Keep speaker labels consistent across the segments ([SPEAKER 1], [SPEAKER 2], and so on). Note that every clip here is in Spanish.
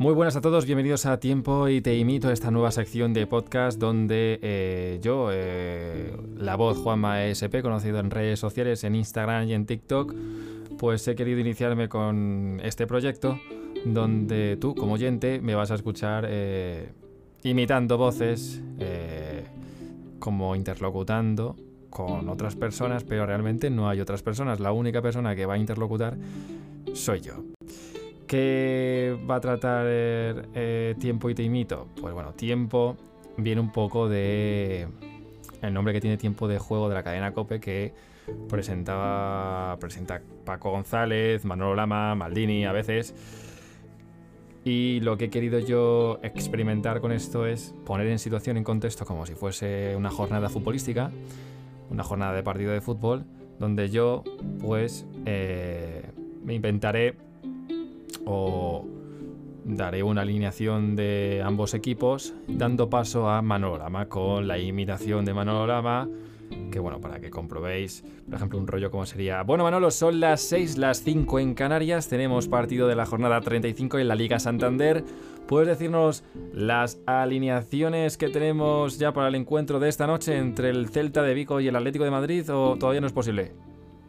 [SPEAKER 1] Muy buenas a todos, bienvenidos a Tiempo y te imito a esta nueva sección de podcast donde eh, yo, eh, la voz Juanma ESP, conocido en redes sociales, en Instagram y en TikTok, pues he querido iniciarme con este proyecto donde tú, como oyente, me vas a escuchar eh, imitando voces, como interlocutando con otras personas, pero realmente no hay otras personas. La única persona que va a interlocutar soy yo. ¿Qué va a tratar eh, Tiempo y Te Imito? Pues bueno, Tiempo viene un poco de el nombre que tiene Tiempo de Juego de la cadena Cope que presentaba presenta Paco González, Manolo Lama, Maldini a veces. Y lo que he querido yo experimentar con esto es poner en situación, en contexto, como si fuese una jornada futbolística, una jornada de partido de fútbol, donde yo pues eh, me inventaré o daré una alineación de ambos equipos dando paso a Manolorama con la imitación de Manolorama que bueno, para que comprobéis, por ejemplo, un rollo como sería, bueno Manolo, son las 6, las 5 en Canarias, tenemos partido de la jornada 35 en la Liga Santander, ¿puedes decirnos las alineaciones que tenemos ya para el encuentro de esta noche entre el Celta de Vigo y el Atlético de Madrid o todavía no es posible?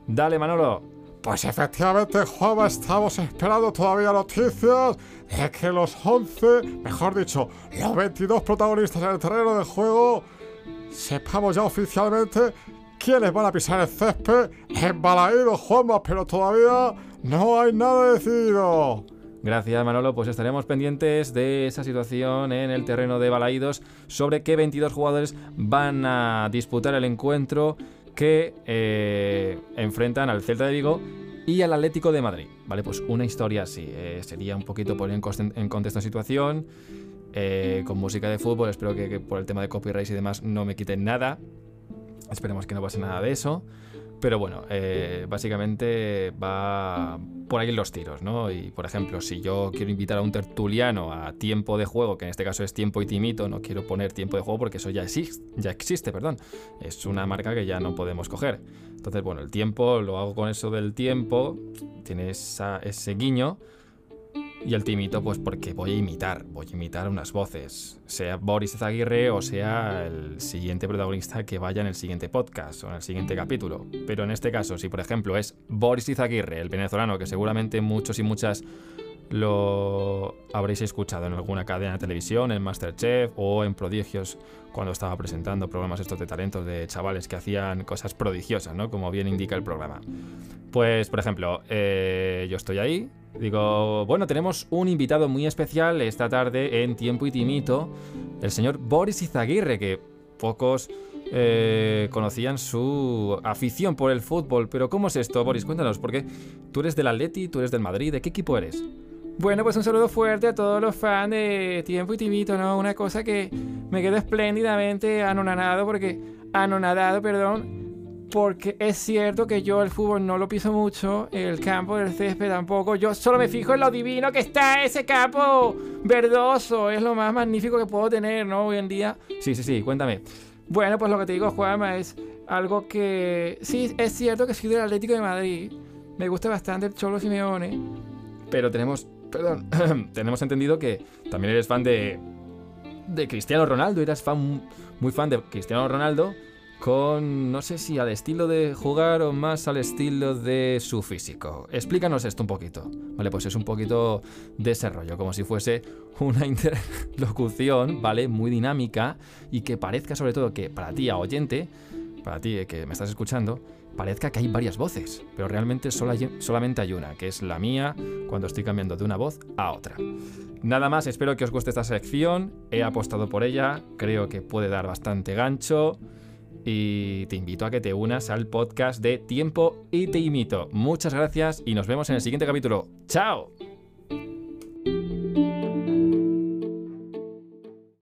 [SPEAKER 1] Dale Manolo.
[SPEAKER 2] Pues efectivamente, Juanma, estamos esperando todavía noticias de que los 11, mejor dicho, los 22 protagonistas en el terreno de juego, sepamos ya oficialmente quiénes van a pisar el césped en Balaído, Juanma, pero todavía no hay nada decidido.
[SPEAKER 1] Gracias Manolo, pues estaremos pendientes de esa situación en el terreno de Balaídos sobre qué 22 jugadores van a disputar el encuentro que eh, enfrentan al Celta de Vigo y al Atlético de Madrid. Vale, pues una historia así. Eh, sería un poquito poner en, contexto la situación. Eh, con música de fútbol, espero que, que, por el tema de copyright y demás no me quiten nada. Esperemos que no pase nada de eso. Pero bueno, básicamente va por ahí los tiros, ¿no? Y por ejemplo, si yo quiero invitar a un tertuliano a tiempo de juego, que en este caso es tiempo y timito, no quiero poner tiempo de juego porque eso ya existe, ya existe, perdón. Es una marca que ya no podemos coger. Entonces, bueno, el tiempo lo hago con eso del tiempo, tiene ese guiño y el timito, pues porque voy a imitar, voy a imitar unas voces, sea Boris Zaguirre o sea el siguiente protagonista que vaya en el siguiente podcast o en el siguiente capítulo. Pero en este caso, si por ejemplo es Boris Izaguirre, el venezolano, que seguramente muchos y muchas lo habréis escuchado en alguna cadena de televisión, en Masterchef o en Prodigios, cuando estaba presentando programas estos de talentos de chavales que hacían cosas prodigiosas, ¿no? Como bien indica el programa. Pues, por ejemplo, eh, yo estoy ahí, digo, bueno, tenemos un invitado muy especial esta tarde en Tiempo y Timito, el señor Boris Izaguirre, que pocos eh, conocían su afición por el fútbol. Pero ¿cómo es esto, Boris? Cuéntanos, porque tú eres del Atleti, tú eres del Madrid, ¿de qué equipo eres?
[SPEAKER 3] Bueno, pues un saludo fuerte a todos los fans de Tiempo y Timito, ¿no? Una cosa que me quedo espléndidamente anonadado porque... Anonadado, perdón. Porque es cierto que yo el fútbol no lo piso mucho, el campo del césped tampoco. Yo solo me fijo en lo divino que está ese campo verdoso. Es lo más magnífico que puedo tener, ¿no? Hoy en día.
[SPEAKER 1] Sí, sí, sí, cuéntame.
[SPEAKER 3] Bueno, pues lo que te digo, Juanma, es algo que... Sí, es cierto que soy del Atlético de Madrid. Me gusta bastante el Cholo Simeone.
[SPEAKER 1] Pero tenemos perdón, tenemos entendido que también eres fan de, de Cristiano Ronaldo, eras fan, muy fan de Cristiano Ronaldo, con no sé si al estilo de jugar o más al estilo de su físico. Explícanos esto un poquito. Vale, pues es un poquito de ese rollo, como si fuese una interlocución, ¿vale? Muy dinámica y que parezca sobre todo que para ti, a oyente, para ti eh, que me estás escuchando, parezca que hay varias voces, pero realmente solamente hay una, que es la mía cuando estoy cambiando de una voz a otra. Nada más, espero que os guste esta sección, he apostado por ella, creo que puede dar bastante gancho y te invito a que te unas al podcast de Tiempo y te imito. Muchas gracias y nos vemos en el siguiente capítulo. ¡Chao!